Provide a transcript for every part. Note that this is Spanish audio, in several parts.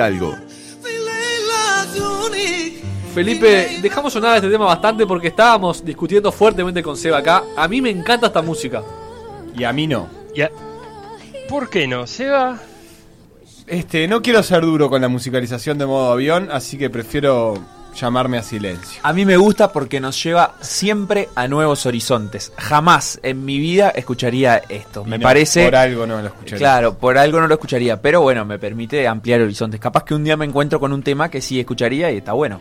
algo. Felipe, dejamos sonar este tema bastante porque estábamos discutiendo fuertemente con Seba acá. A mí me encanta esta música. Y a mí no. ¿Por qué no, Seba? Este, no quiero ser duro con la musicalización de modo avión, así que prefiero llamarme a silencio. A mí me gusta porque nos lleva siempre a nuevos horizontes. Jamás en mi vida escucharía esto. Y Me no, parece. Por algo no lo escuché. Claro, por algo no lo escucharía, pero bueno, me permite ampliar horizontes. Capaz que un día me encuentro con un tema que sí escucharía y está bueno.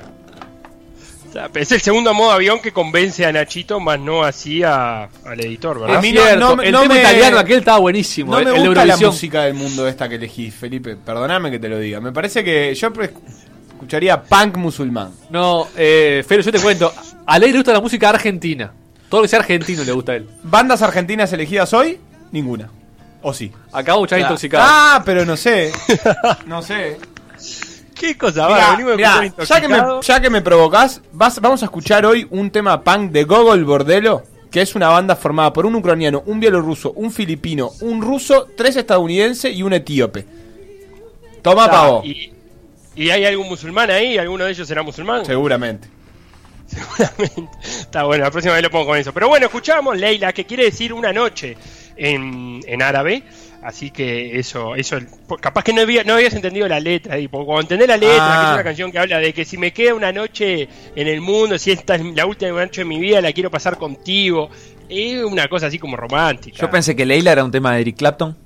Es el segundo modo avión que convence a Nachito, más no así a- al editor, Es ¿verdad? A mí no- cierto, no me- el no tema me- italiano aquel estaba buenísimo. No el- me el de gusta la música del mundo esta que elegís, Felipe. Perdóname que te lo diga. Me parece que yo escucharía punk musulmán. No, eh, Felo, yo te cuento. A Ley le gusta la música argentina. Todo lo que sea argentino le gusta a él. ¿Bandas argentinas elegidas hoy? Ninguna. ¿O sí? Acabo ya intoxicado. Ah, pero no sé. No sé. ¿Qué cosa? Mirá, Va, venimos de mirá, ya, que me, ya que me provocás, vas- vamos a escuchar hoy un tema punk de Gogol Bordelo, que es una banda formada por un ucraniano, un bielorruso, un filipino, un ruso, tres estadounidenses y un etíope. Toma pavo. ¿Y, ¿Y hay algún musulmán ahí? ¿Alguno de ellos será musulmán? Seguramente. Seguramente. Está bueno, la próxima vez lo pongo con eso. Pero bueno, escuchamos Leila, que quiere decir una noche en, en árabe. Así que eso, eso, capaz que no, había, no habías entendido la letra porque cuando entendés la letra, Ah. que es una canción que habla de que si me queda una noche en el mundo, si esta es la última noche de mi vida, la quiero pasar contigo, es una cosa así como romántica. Yo pensé que Leila era un tema de Eric Clapton.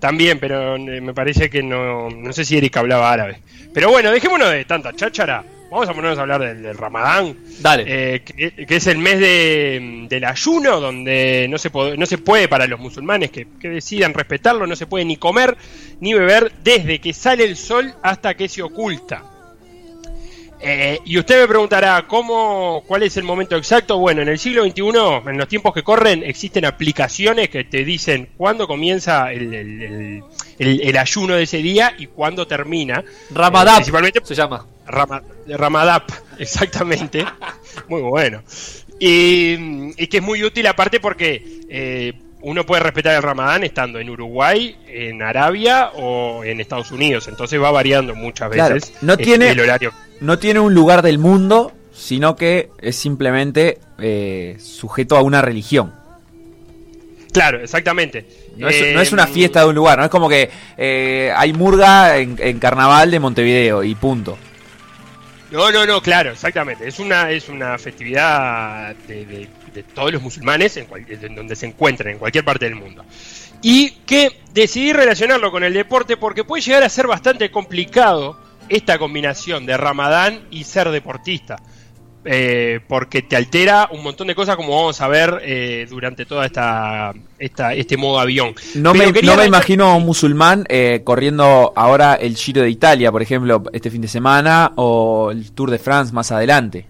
También, pero eh, me parece que no, no sé si Eric hablaba árabe. Pero bueno, dejémonos de tanta cháchara. Vamos a ponernos a hablar del, del Ramadán. Dale. Eh, que, que es el mes de, del ayuno, donde no se, no se puede para los musulmanes que, que decidan respetarlo, no se puede ni comer ni beber desde que sale el sol hasta que se oculta. Eh, y usted me preguntará, ¿cómo, ¿cuál es el momento exacto? Bueno, en el siglo XXI, en los tiempos que corren, existen aplicaciones que te dicen cuándo comienza el, el- el- el- el ayuno de ese día y cuándo termina. Ramadap Eh, principalmente se llama. Rama- Ramadap, exactamente. Muy bueno. Y, y que es muy útil aparte porque eh, uno puede respetar el Ramadán estando en Uruguay, en Arabia o en Estados Unidos. Entonces va variando muchas Claro, veces no eh, tiene- el horario. No tiene un lugar del mundo, sino que es simplemente eh, sujeto a una religión. Claro, exactamente. No es, Eh, no es una fiesta de un lugar, no es como que eh, hay murga en, en carnaval de Montevideo y punto. No, no, no, claro, exactamente. Es una, es una festividad de, de- de todos los musulmanes en, cual- en donde se encuentren, en cualquier parte del mundo. Y que decidí relacionarlo con el deporte porque puede llegar a ser bastante complicado esta combinación de Ramadán y ser deportista. Eh, porque te altera un montón de cosas como vamos a ver eh, durante toda esta, esta este modo avión. No Pero me, no me imagino a un musulmán eh, corriendo ahora el Giro de Italia, por ejemplo, este fin de semana, o el Tour de France más adelante.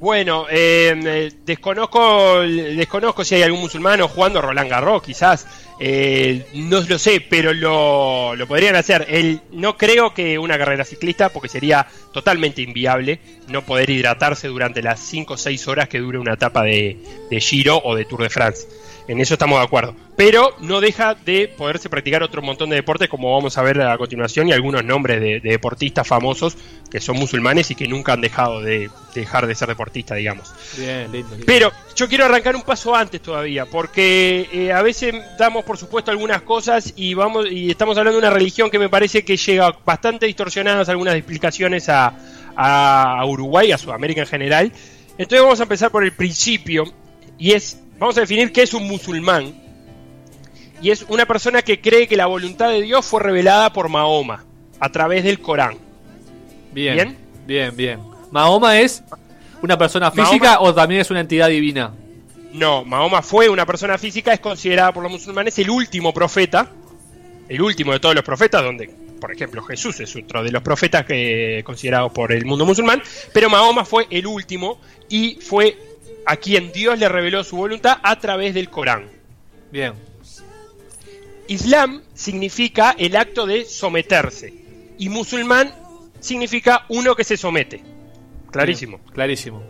Bueno, eh, desconozco, desconozco si hay algún musulmán o jugando Roland Garros, quizás. Eh, no lo sé, pero lo, lo podrían hacer. El, no creo que una carrera ciclista, porque sería totalmente inviable no poder hidratarse durante las 5 o 6 horas que dure una etapa de, de Giro o de Tour de France. En eso estamos de acuerdo. Pero no deja de poderse practicar otro montón de deportes, como vamos a ver a continuación, y algunos nombres de, de deportistas famosos que son musulmanes y que nunca han dejado de dejar de ser deportistas, digamos. Bien, lindo. lindo. Pero yo quiero arrancar un paso antes todavía, porque eh, a veces damos por supuesto algunas cosas y vamos y estamos hablando de una religión que me parece que llega bastante distorsionadas algunas explicaciones a, a Uruguay, a Sudamérica en general. Entonces vamos a empezar por el principio y es vamos a definir qué es un musulmán. Y es una persona que cree que la voluntad de Dios fue revelada por Mahoma a través del Corán. Bien, ¿Bien? bien, bien. ¿Mahoma es una persona Mahoma- física o también es una entidad divina? No, Mahoma fue una persona física, es considerada por los musulmanes el último profeta, el último de todos los profetas, donde, por ejemplo, Jesús es otro de los profetas que considerados por el mundo musulmán, pero Mahoma fue el último y fue a quien Dios le reveló su voluntad a través del Corán. Bien. Islam significa el acto de someterse y musulmán significa uno que se somete. Clarísimo. Bien, clarísimo.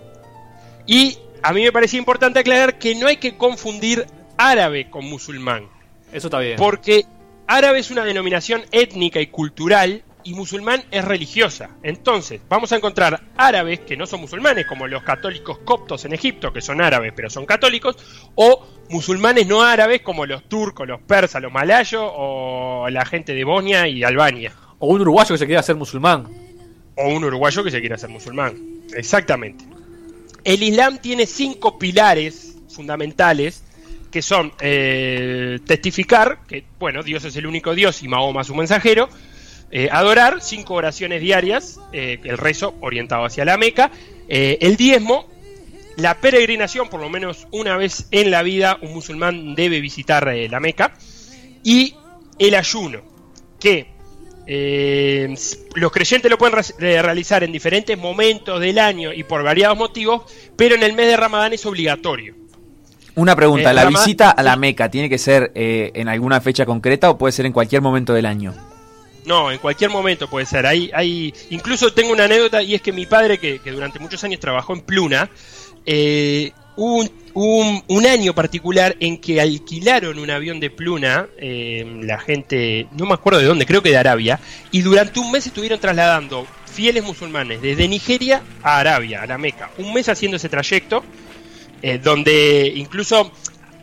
Y a mí me parecía importante aclarar que no hay que confundir árabe con musulmán. Eso está bien. Porque árabe es una denominación étnica y cultural y musulmán es religiosa. Entonces, vamos a encontrar árabes que no son musulmanes, como los católicos coptos en Egipto, que son árabes pero son católicos, o musulmanes no árabes, como los turcos, los persas, los malayos, o la gente de Bosnia y Albania. O un uruguayo que se quiera hacer musulmán. O un uruguayo que se quiera hacer musulmán. Exactamente. El Islam tiene cinco pilares fundamentales que son eh, testificar que, bueno, Dios es el único Dios y Mahoma su mensajero, eh, adorar, cinco oraciones diarias, eh, el rezo orientado hacia la Meca, el diezmo, la peregrinación, por lo menos una vez en la vida un musulmán debe visitar la Meca, y el ayuno, que los creyentes lo pueden realizar en diferentes momentos del año y por variados motivos, pero en el mes de Ramadán es obligatorio. Una pregunta, ¿la visita a la Meca tiene que ser en alguna fecha concreta o puede ser en cualquier momento del año? No, en cualquier momento puede ser. Hay, hay, incluso tengo una anécdota y es que mi padre, que, durante muchos años trabajó en Pluna, eh, hubo un, un, año particular en que alquilaron un avión de Pluna, eh, la gente, no me acuerdo de dónde, creo que de Arabia, y durante un mes estuvieron trasladando fieles musulmanes desde Nigeria a Arabia, a la Meca. Un mes haciendo ese trayecto, eh, donde incluso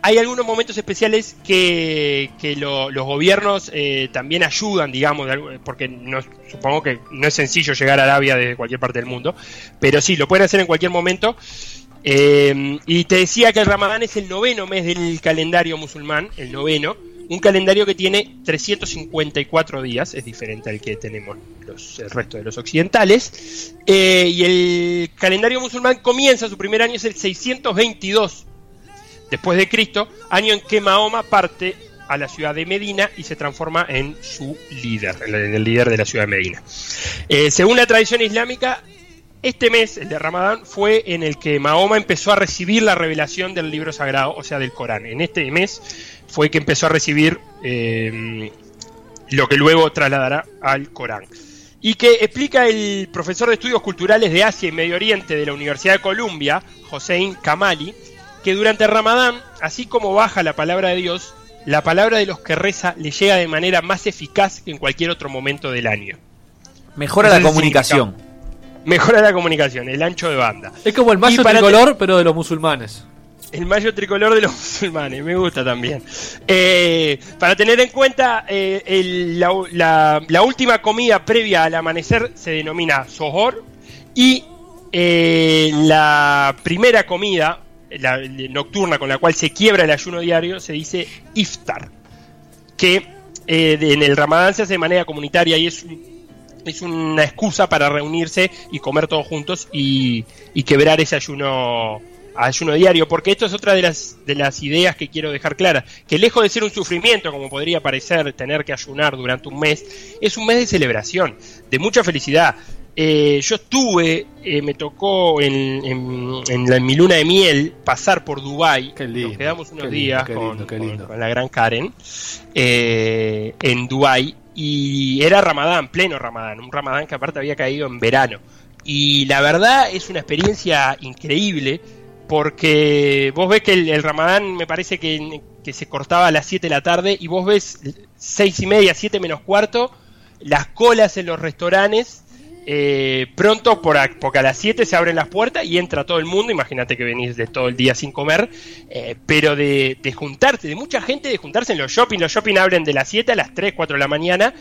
hay algunos momentos especiales que, los gobiernos eh, también ayudan, digamos, porque no, supongo que no es sencillo llegar a Arabia desde cualquier parte del mundo, pero sí, lo pueden hacer en cualquier momento. Eh, y te decía que el Ramadán es el noveno mes del calendario musulmán, el noveno, un calendario que tiene 354 días, es diferente al que tenemos los, el resto de los occidentales, eh, y el calendario musulmán comienza, su primer año es el 622 después de Cristo, año en que Mahoma parte a la ciudad de Medina y se transforma en su líder, en el líder de la ciudad de Medina. Eh, según la tradición islámica, este mes, el de Ramadán, fue en el que Mahoma empezó a recibir la revelación del libro sagrado, o sea, del Corán. En este mes fue que empezó a recibir eh, lo que luego trasladará al Corán. Y que explica el profesor de estudios culturales de Asia y Medio Oriente de la Universidad de Columbia, Hossein Kamali, que durante Ramadán, así como baja la palabra de Dios, la palabra de los que reza le llega de manera más eficaz que en cualquier otro momento del año. Mejora la comunicación. Mejora la comunicación, el ancho de banda. Es como el mayo tricolor, pero de los musulmanes. El mayo tricolor de los musulmanes, me gusta también. Eh, para tener en cuenta, eh, la, última comida previa al amanecer se denomina sohor y eh, la primera comida la, nocturna con la cual se quiebra el ayuno diario se dice iftar, que eh, en el ramadán se hace de manera comunitaria y es, es una excusa para reunirse y comer todos juntos y, quebrar ese ayuno ayuno diario, porque esto es otra de las, de las ideas que quiero dejar claras, que lejos de ser un sufrimiento, como podría parecer tener que ayunar durante un mes, es un mes de celebración, de mucha felicidad, eh, yo estuve, eh, me tocó en, en, mi luna de miel pasar por Dubai. Nos quedamos unos días con, la gran Karen eh, en Dubai y era Ramadán, pleno Ramadán, un Ramadán que aparte había caído en verano. Y la verdad es una experiencia increíble porque vos ves que el, Ramadán me parece que, que, se cortaba a las 7 de la tarde y vos ves 6 y media, 7 menos cuarto, las colas en los restaurantes eh, pronto, por porque a las 7 se abren las puertas y entra todo el mundo, imagínate que venís de todo el día sin comer, eh, pero de, juntarse, de mucha gente de juntarse en los shopping, los shopping abren de las 7 a las 3, 4 de la mañana,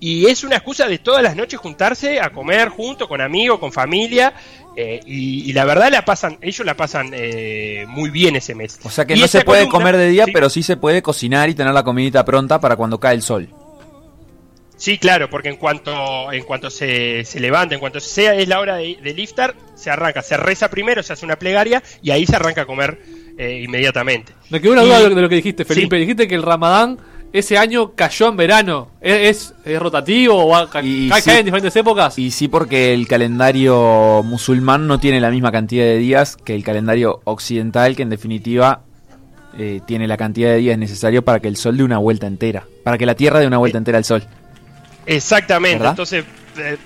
y es una excusa de todas las noches juntarse a comer junto, con amigos, con familia, eh, y, la verdad la pasan, ellos la pasan muy bien ese mes. O sea que no se puede comer de día, pero sí se puede cocinar y tener la comidita pronta para cuando cae el sol. Sí, claro, porque en cuanto en cuanto se, se levanta, en cuanto sea es la hora de, de se arranca, se reza primero, se hace una plegaria y ahí se arranca a comer eh, inmediatamente. Me quedó una duda de lo que dijiste, Felipe. Dijiste que el Ramadán ese año cayó en verano. ¿Es, es, rotativo o cae, en diferentes épocas? Y sí, porque el calendario musulmán no tiene la misma cantidad de días que el calendario occidental, que en definitiva eh, tiene la cantidad de días necesario para que el sol dé una vuelta entera. Para que la Tierra dé una vuelta entera al sol. Exactamente, entonces eh,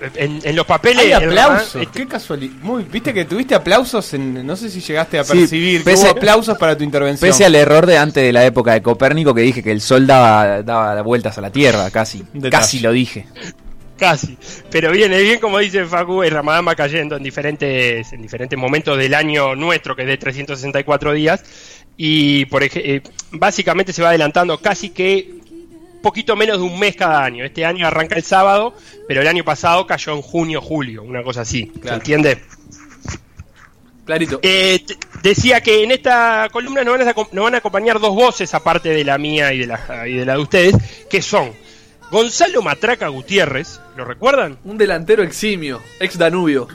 en, los papeles. Hay aplausos, este qué casualidad. Muy, Viste que tuviste aplausos, en, no sé si llegaste a percibir. pese, aplausos para tu intervención. Pese al error de antes de la época de Copérnico que dije que el sol daba, daba vueltas a la Tierra, casi. Casi lo dije. casi. Pero viene bien, como dice Facu, el Ramadán va cayendo en diferentes, en diferentes momentos del año nuestro, que es de 364 días. Y por ejemplo, eh, básicamente se va adelantando casi que poquito menos de un mes cada año. Este año arranca el sábado, pero el año pasado cayó en junio, julio, una cosa así. ¿Se entiende? Clarito. Eh, decía que en esta columna nos van, a, nos van, a, acompañar dos voces, aparte de la mía y de la, y de la de ustedes, que son Gonzalo Matraca Gutiérrez, ¿lo recuerdan? Un delantero eximio, ex Danubio.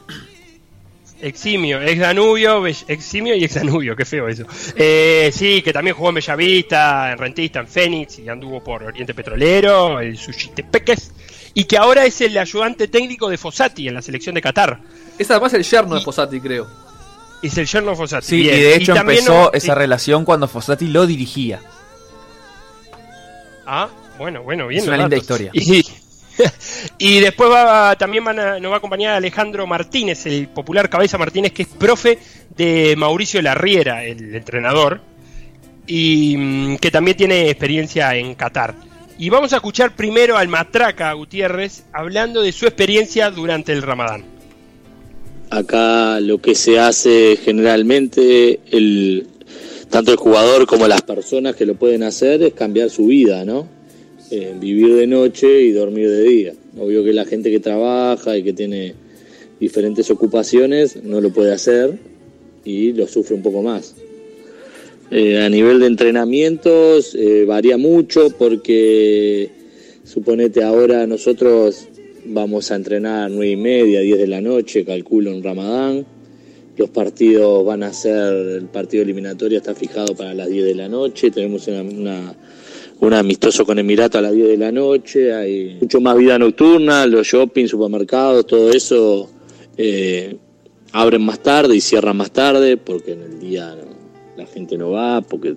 Eximio, ex Danubio, eximio y ex Danubio, qué feo eso. Eh, sí, que también jugó en Bellavista, en Rentista, en Fénix y anduvo por Oriente Petrolero, el Sushitepeques, y que ahora es el ayudante técnico de Fossati en la selección de Qatar. Es además el yerno de Fossati, creo. Es el yerno de Fossati. Sí, y de hecho empezó esa relación cuando Fossati lo dirigía. Ah, bueno, bueno, bien. Es una linda historia. Y, y después va, también a, nos va a acompañar Alejandro Martínez, el popular Cabeza Martínez, que es profe de Mauricio Larriera, el entrenador, y mm, que también tiene experiencia en Qatar. Y vamos a escuchar primero al Matraca Gutiérrez hablando de su experiencia durante el Ramadán. Acá lo que se hace generalmente, tanto el jugador como las personas que lo pueden hacer, es cambiar su vida, ¿no? Eh, vivir de noche y dormir de día. Obvio que la gente que trabaja y que tiene diferentes ocupaciones no lo puede hacer y lo sufre un poco más. Eh, a nivel de entrenamientos eh, varía mucho porque suponete ahora nosotros vamos a entrenar nueve y media, 10 de la noche, calculo en Ramadán. Los partidos van a ser, el partido eliminatorio está fijado para las 10 de la noche, tenemos una, una un amistoso con Emirato a las 10 de la noche, hay mucho más vida nocturna, los shopping, supermercados, todo eso eh, abren más tarde y cierran más tarde porque en el día la gente no va, porque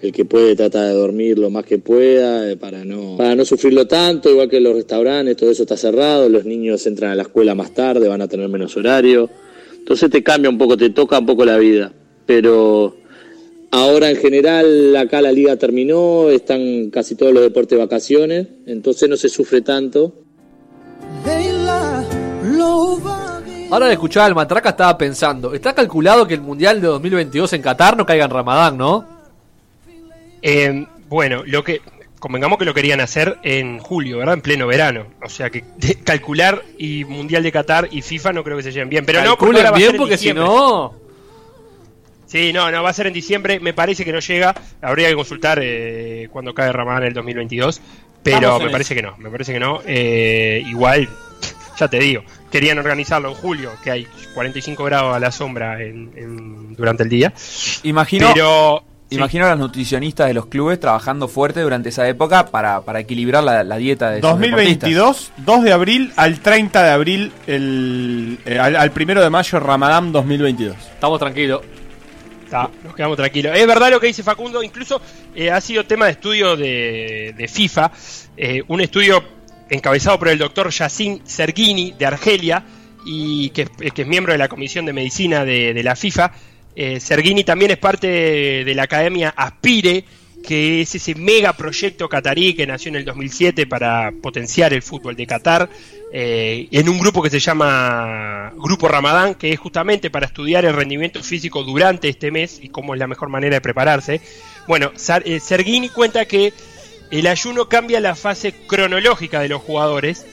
el que puede trata de dormir lo más que pueda eh, para no para no sufrirlo tanto, igual que los restaurantes, todo eso está cerrado, los niños entran a la escuela más tarde, van a tener menos horario. Entonces te cambia un poco, te toca un poco la vida, pero Ahora en general acá la liga terminó, están casi todos los deportes de vacaciones, entonces no se sufre tanto. Ahora de escuchar al Matraca estaba pensando, está calculado que el Mundial de 2022 en Qatar no caiga en Ramadán, ¿no? Eh, bueno, lo que convengamos que lo querían hacer en julio, ¿verdad? En pleno verano. O sea que calcular y Mundial de Qatar y FIFA no creo que se lleven bien. Pero Calculen no, bien porque si no... Sí, no, no, va a ser en diciembre. Me parece que no llega. Habría que consultar eh, cuando cae Ramadán en el 2022. Pero me parece que no, me parece que no. Eh, igual, ya te digo, querían organizarlo en julio, que hay 45 grados a la sombra en, durante el día. Imagino, pero, imagino a los nutricionistas de los clubes trabajando fuerte durante esa época para, para equilibrar la, dieta de 2022, 2 de abril al 30 de abril, el, eh, al, al primero de mayo, Ramadán 2022. Estamos tranquilos nos quedamos tranquilos. Es verdad lo que dice Facundo, incluso eh, ha sido tema de estudio de, FIFA, eh, un estudio encabezado por el doctor Yacine Sergini de Argelia, y que, es miembro de la Comisión de Medicina de, la FIFA. Eh, Sergini también es parte de, la Academia Aspire, que es ese mega proyecto catarí que nació en el 2007 para potenciar el fútbol de Qatar, eh, en un grupo que se llama Grupo Ramadán, que es justamente para estudiar el rendimiento físico durante este mes y cómo es la mejor manera de prepararse. Bueno, eh, Sergini cuenta que el ayuno cambia la fase cronológica de los jugadores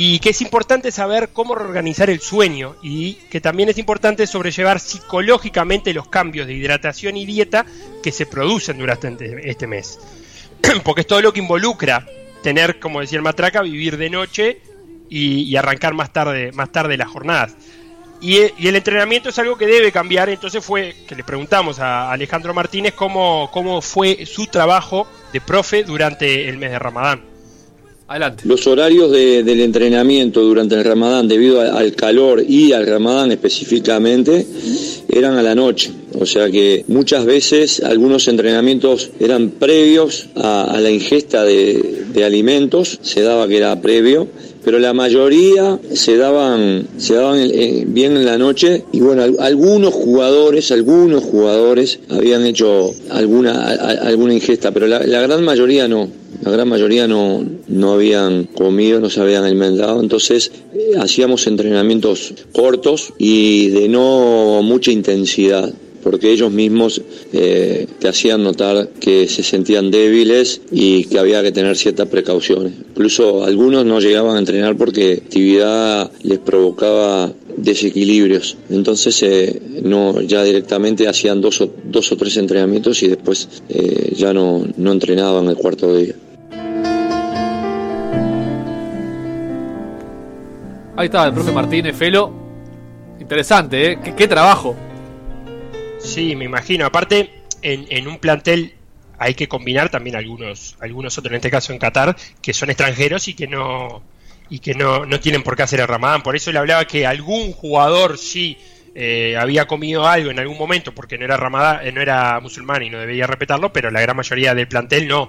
y que es importante saber cómo reorganizar el sueño y que también es importante sobrellevar psicológicamente los cambios de hidratación y dieta que se producen durante este, este mes. Porque es todo lo que involucra tener, como decía el matraca, vivir de noche y, arrancar más tarde, más tarde las jornadas. Y, el entrenamiento es algo que debe cambiar, entonces fue que le preguntamos a Alejandro Martínez cómo fue su trabajo de profe durante el mes de Ramadán. Los horarios del entrenamiento durante el Ramadán, debido al calor y al Ramadán específicamente, eran a la noche. O sea que muchas veces algunos entrenamientos eran previos a, la ingesta de, alimentos, se daba que era previo, pero la mayoría se daban, se daban bien en la noche. Y bueno, algunos jugadores, algunos jugadores habían hecho alguna, alguna ingesta, pero la gran mayoría no, la gran mayoría no, no habían comido, no se habían alimentado, entonces eh, hacíamos entrenamientos cortos y de no mucha intensidad porque ellos mismos eh, te hacían notar que se sentían débiles y que había que tener ciertas precauciones. Incluso algunos no llegaban a entrenar porque actividad les provocaba desequilibrios. Entonces eh, no, ya directamente hacían dos o, dos o tres entrenamientos y después eh, ya no, no entrenaban el cuarto día. Ahí estaba el profe Martínez, Felo. Interesante, ¿eh? ¿Qué, trabajo? Sí, me imagino. Aparte, en, en, un plantel hay que combinar también algunos, algunos otros, en este caso en Qatar, que son extranjeros y que no y que no, no tienen por qué hacer el Ramadán. Por eso le hablaba que algún jugador sí eh, había comido algo en algún momento porque no era Ramadán, eh, no era musulmán y no debía respetarlo, pero la gran mayoría del plantel no.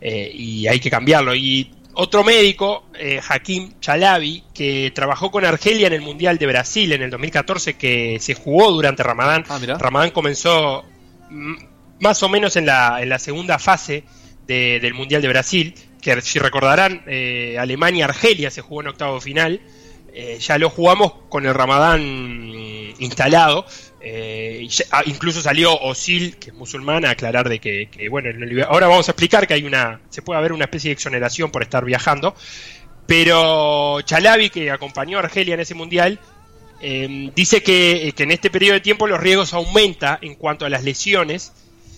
Eh, y hay que cambiarlo. Y otro médico, eh, Hakim Chalabi, que trabajó con Argelia en el Mundial de Brasil en el 2014, que se jugó durante Ramadán. Ah, Ramadán comenzó más o menos en la, en la segunda fase de, del Mundial de Brasil, que si recordarán, eh, Alemania-Argelia se jugó en octavo final. Eh, ya lo jugamos con el Ramadán instalado. Eh, ah, incluso salió Osil, que es musulmán, a aclarar de que, bueno, ahora vamos a explicar que hay una, se puede haber una especie de exoneración por estar viajando. Pero Chalabi, que acompañó a Argelia en ese mundial, eh, dice que, que en este periodo de tiempo los riesgos aumentan en cuanto a las lesiones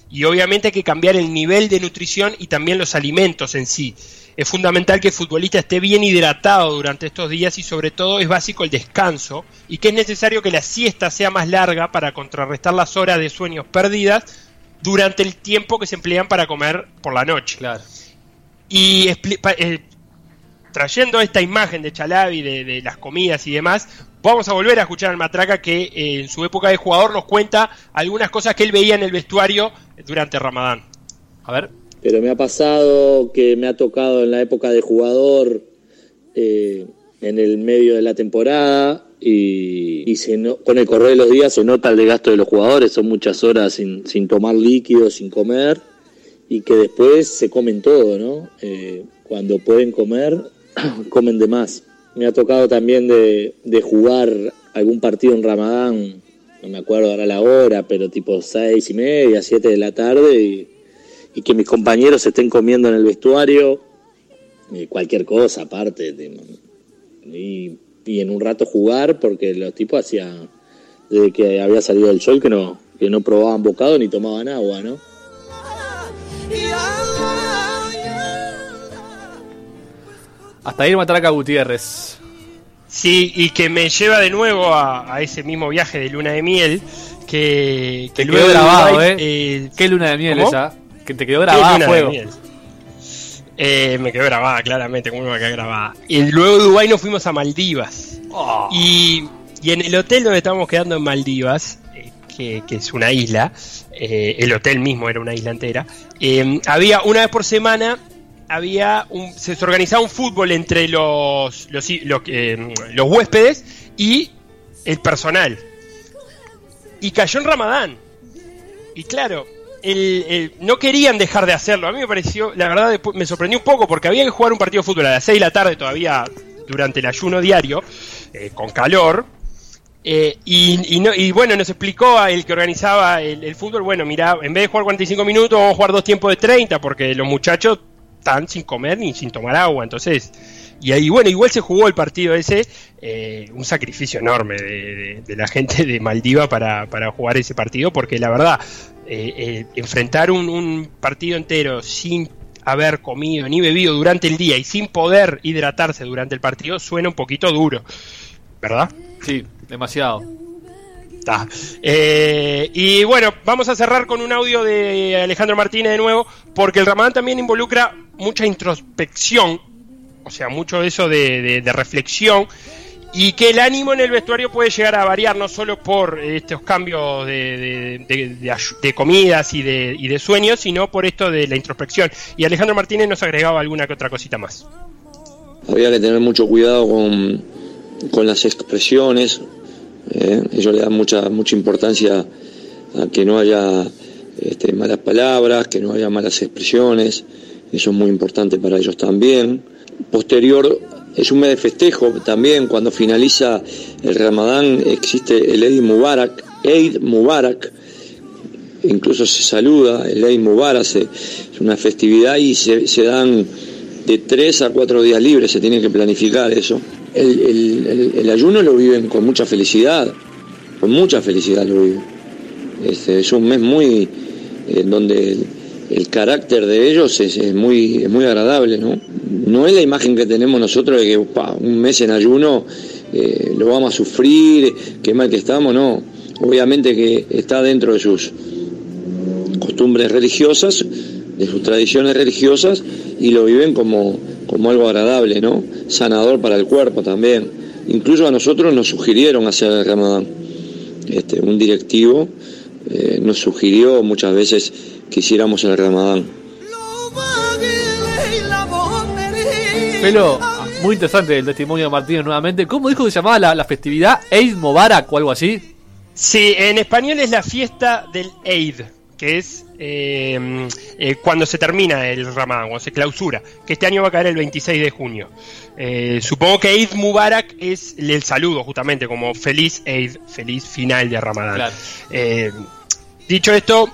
y obviamente hay que cambiar el nivel de nutrición y también los alimentos en sí. Es fundamental que el futbolista esté bien hidratado durante estos días y sobre todo es básico el descanso y que es necesario que la siesta sea más larga para contrarrestar las horas de sueños perdidas durante el tiempo que se emplean para comer por la noche. Claro. Y eh, trayendo esta imagen de Chalabi, de, de, las comidas y demás, vamos a volver a escuchar al Matraca que eh, en su época de jugador nos cuenta algunas cosas que él veía en el vestuario durante Ramadán. A ver. Pero me ha pasado que me ha tocado en la época de jugador, eh, en el medio de la temporada, y, se no, con el correr de los días se nota el desgasto de los jugadores, son muchas horas sin, sin tomar líquidos, sin comer, y que después se comen todo, ¿no? Eh, cuando pueden comer, comen de más. Me ha tocado también de, de jugar algún partido en Ramadán no me acuerdo ahora la hora, pero tipo seis y media, siete de la tarde, y, y que mis compañeros estén comiendo en el vestuario, y cualquier cosa aparte, de, y, y, en un rato jugar, porque los tipos hacían, desde que había salido el sol, que no, que no probaban bocado ni tomaban agua, ¿no? Hasta ahí Matraca Gutiérrez. Sí, y que me lleva de nuevo a, a ese mismo viaje de luna de miel. Que, que te quedó grabado, ¿eh? eh. ¿Qué luna de miel ¿cómo? esa? Que te quedó grabada a fuego. Eh, me quedó grabada, claramente, como me quedó grabada. Y luego de Dubái nos fuimos a Maldivas. Oh. Y, y, en el hotel donde estábamos quedando en Maldivas, eh, que, que, es una isla, eh, el hotel mismo era una isla entera, eh, había una vez por semana había un, se organizaba un fútbol entre los los, los, los huéspedes y el personal. Y cayó en Ramadán. Y claro, el, el, no querían dejar de hacerlo. A mí me pareció, la verdad, me sorprendió un poco porque había que jugar un partido de fútbol a las 6 de la tarde todavía durante el ayuno diario, eh, con calor. Eh, y, y, no, y, bueno, nos explicó el que organizaba el, fútbol, bueno, mira, en vez de jugar 45 minutos, vamos a jugar dos tiempos de 30, porque los muchachos están sin comer ni sin tomar agua. Entonces, y ahí, bueno, igual se jugó el partido ese, eh, un sacrificio enorme de, la gente de Maldiva para jugar ese partido, porque la verdad, eh, eh, enfrentar un, un, partido entero sin haber comido ni bebido durante el día y sin poder hidratarse durante el partido suena un poquito duro, ¿verdad? Sí, demasiado. Eh, y bueno, vamos a cerrar con un audio de Alejandro Martínez de nuevo, porque el Ramadán también involucra mucha introspección, o sea, mucho de eso de, de, de, reflexión, y que el ánimo en el vestuario puede llegar a variar no solo por estos cambios de, de comidas y, y de, sueños, sino por esto de la introspección. Y Alejandro Martínez nos agregaba alguna que otra cosita más. Había que tener mucho cuidado con, con las expresiones, eh, ellos le dan mucha, mucha importancia a que no haya este, malas palabras, que no haya malas expresiones, eso es muy importante para ellos también. Posterior es un mes de festejo también, cuando finaliza el Ramadán existe el Eid Mubarak, Eid Mubarak, incluso se saluda el Eid Mubarak, es una festividad y se, dan de tres a cuatro días libres, se tiene que planificar eso. El, ayuno lo viven con mucha felicidad, con mucha felicidad lo viven. Este, es un mes muy en donde el, carácter de ellos es, muy, es muy agradable, ¿no? No es la imagen que tenemos nosotros de que un mes en ayuno eh, lo vamos a sufrir, qué mal que estamos, no. Obviamente que está dentro de sus costumbres religiosas, de sus tradiciones religiosas, y lo viven como, como algo agradable, ¿no? Sanador para el cuerpo también. Incluso a nosotros nos sugirieron hacer el ramadán. Este, un directivo eh, nos sugirió muchas veces que hiciéramos el ramadán. Pero, muy interesante el testimonio de Martínez nuevamente. ¿Cómo dijo que se llamaba la, la festividad? ¿Eid Mubarak o algo así? Sí, en español es la fiesta del Eid, que es eh, eh, cuando se termina el Ramadán, o se clausura, que este año va a caer el 26 de junio. Eh, supongo que Eid Mubarak es el saludo, justamente, como feliz Eid, feliz final de Ramadán. Claro. Eh, dicho esto,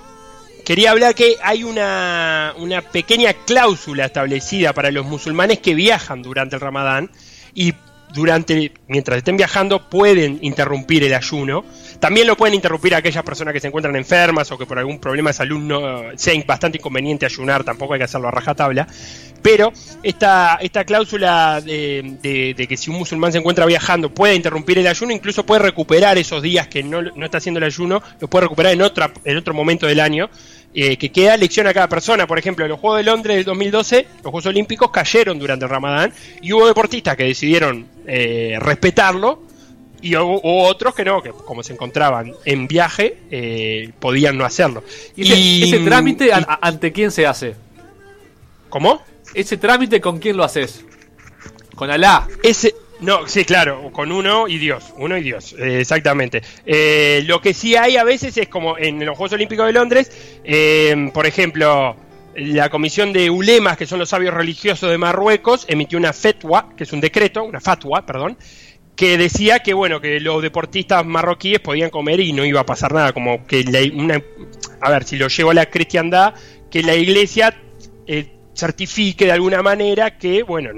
quería hablar que hay una, una pequeña cláusula establecida para los musulmanes que viajan durante el Ramadán y durante, mientras estén viajando, pueden interrumpir el ayuno. También lo pueden interrumpir aquellas personas que se encuentran enfermas o que por algún problema de salud no, sea bastante inconveniente ayunar, tampoco hay que hacerlo a rajatabla. Pero esta, esta cláusula de, de, que si un musulmán se encuentra viajando puede interrumpir el ayuno, incluso puede recuperar esos días que no, no está haciendo el ayuno, lo puede recuperar en, otra, en otro momento del año. Eh, que queda lección a cada persona. Por ejemplo, los Juegos de Londres del 2012, los Juegos Olímpicos cayeron durante el Ramadán y hubo deportistas que decidieron eh, respetarlo y hubo, hubo, otros que no, que como se encontraban en viaje, eh, podían no hacerlo. ¿Y ese, y, ese trámite y, ante quién se hace? ¿Cómo? ¿Ese trámite con quién lo haces? Con Alá. Ese, no, sí, claro, con uno y Dios, uno y Dios, eh, exactamente. Eh, lo que sí hay a veces es como en los Juegos Olímpicos de Londres, eh, por ejemplo, la comisión de ulemas, que son los sabios religiosos de Marruecos, emitió una fetwa, que es un decreto, una fatwa, perdón, que decía que bueno, que los deportistas marroquíes podían comer y no iba a pasar nada, como que la, una, a ver, si lo llevo a la cristiandad, que la iglesia certifique de alguna manera que, bueno,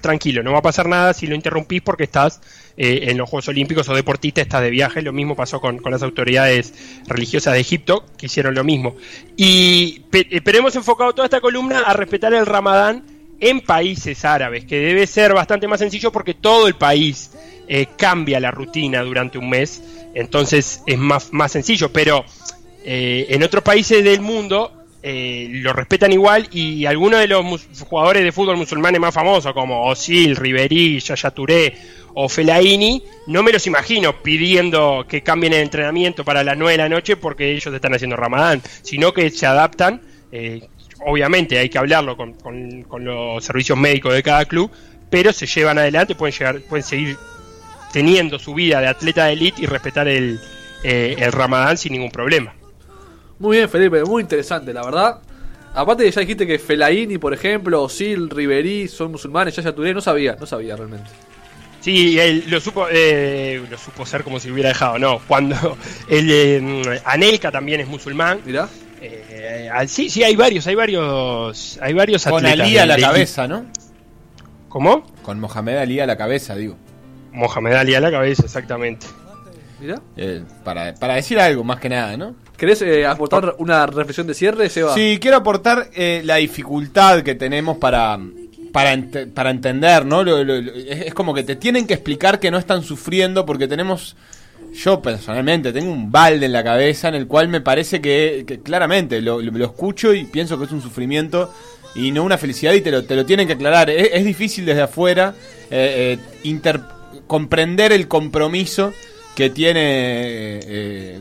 tranquilo, no va a pasar nada si lo interrumpís porque estás eh, en los Juegos Olímpicos o deportista, estás de viaje. Lo mismo pasó con, con las autoridades religiosas de Egipto, que hicieron lo mismo. Y, pero hemos enfocado toda esta columna a respetar el Ramadán en países árabes, que debe ser bastante más sencillo porque todo el país eh, cambia la rutina durante un mes, entonces es más, más sencillo. Pero eh, en otros países del mundo eh, lo respetan igual y algunos de los jugadores de fútbol musulmanes más famosos como Osil, Ribery, Yaya Touré o Felaini, no me los imagino pidiendo que cambien el entrenamiento para las 9 de la noche porque ellos están haciendo Ramadán, sino que se adaptan, eh, obviamente hay que hablarlo con, con, con, los servicios médicos de cada club, pero se llevan adelante, pueden, llegar, pueden seguir teniendo su vida de atleta de elite y respetar el, eh, el Ramadán sin ningún problema. Muy bien, Felipe, muy interesante, la verdad. Aparte de ya dijiste que Felaini, por ejemplo, Osil, Riverí son musulmanes, Yaya Touré, no sabía, no sabía realmente. Sí, él lo supo, eh, lo supo ser como si hubiera dejado, no. Cuando el eh, Anelka también es musulmán. Mirá. Eh, sí, sí, hay varios, hay varios, hay varios Con Ali a la cabeza, ¿no? ¿Cómo? Con Mohamed Ali a la cabeza, digo. Mohamed Ali a la cabeza, exactamente. Mirá. Eh, para, para decir algo, más que nada, ¿no? ¿Querés eh, aportar una reflexión de cierre, Seba? Sí, quiero aportar eh, la dificultad que tenemos para, para, ent para entender, ¿no? Lo, lo, lo, es, es, como que te tienen que explicar que no están sufriendo porque tenemos... Yo personalmente tengo un balde en la cabeza en el cual me parece que, claramente lo, lo, escucho y pienso que es un sufrimiento y no una felicidad y te lo, te lo tienen que aclarar. Es, difícil desde afuera eh, inter comprender el compromiso que tiene eh,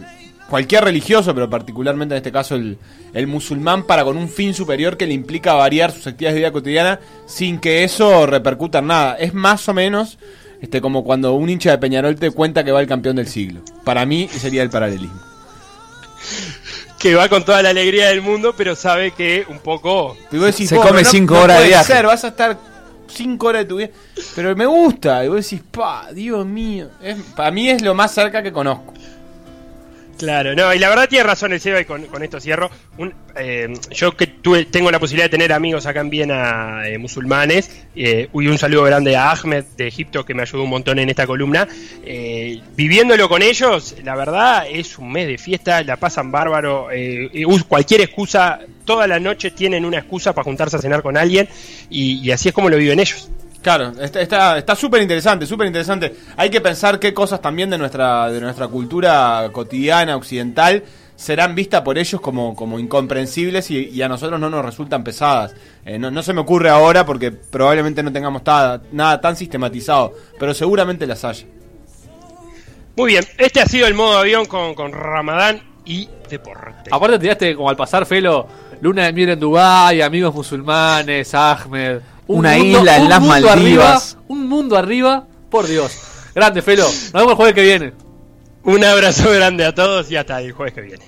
cualquier religioso, pero particularmente en este caso el, el, musulmán, para con un fin superior que le implica variar sus actividades de vida cotidiana sin que eso repercuta en nada. Es más o menos este, como cuando un hincha de Peñarol te cuenta que va el campeón del siglo. Para mí sería el paralelismo. que va con toda la alegría del mundo, pero sabe que un poco Y vos decís, Se "Pobre, come no- cinco no horas de viaje". ser, vas a estar cinco horas de tu vida. Pero me gusta. Y vos decís, pa, Dios mío. Es, para mí es lo más cerca que conozco. Claro, no, y la verdad tiene razón el Seba, y con, con esto cierro. Eh, yo que tengo la posibilidad de tener amigos acá en Viena eh, musulmanes, eh, y un saludo grande a Ahmed de Egipto que me ayudó un montón en esta columna. Eh, viviéndolo con ellos, la verdad es un mes de fiesta, la pasan bárbaro, eh, cualquier excusa, toda la noche tienen una excusa para juntarse a cenar con alguien, y, y así es como lo viven ellos. Claro, está está está súper interesante, súper interesante. Hay que pensar qué cosas también de nuestra de nuestra cultura cotidiana occidental serán vistas por ellos como, como incomprensibles y, y a nosotros no nos resultan pesadas. Eh, no, no se me ocurre ahora porque probablemente no tengamos nada tan sistematizado, pero seguramente las haya. Muy bien, este ha sido el modo avión con, con Ramadán y deporte. Aparte tiraste como al pasar Felo, luna de miel en Dubái, amigos musulmanes, Ahmed. Una isla en un las mundo Maldivas. Arriba, un mundo arriba, por Dios. Grande Felo, nos vemos el jueves que viene. Un abrazo grande a todos y hasta el jueves que viene.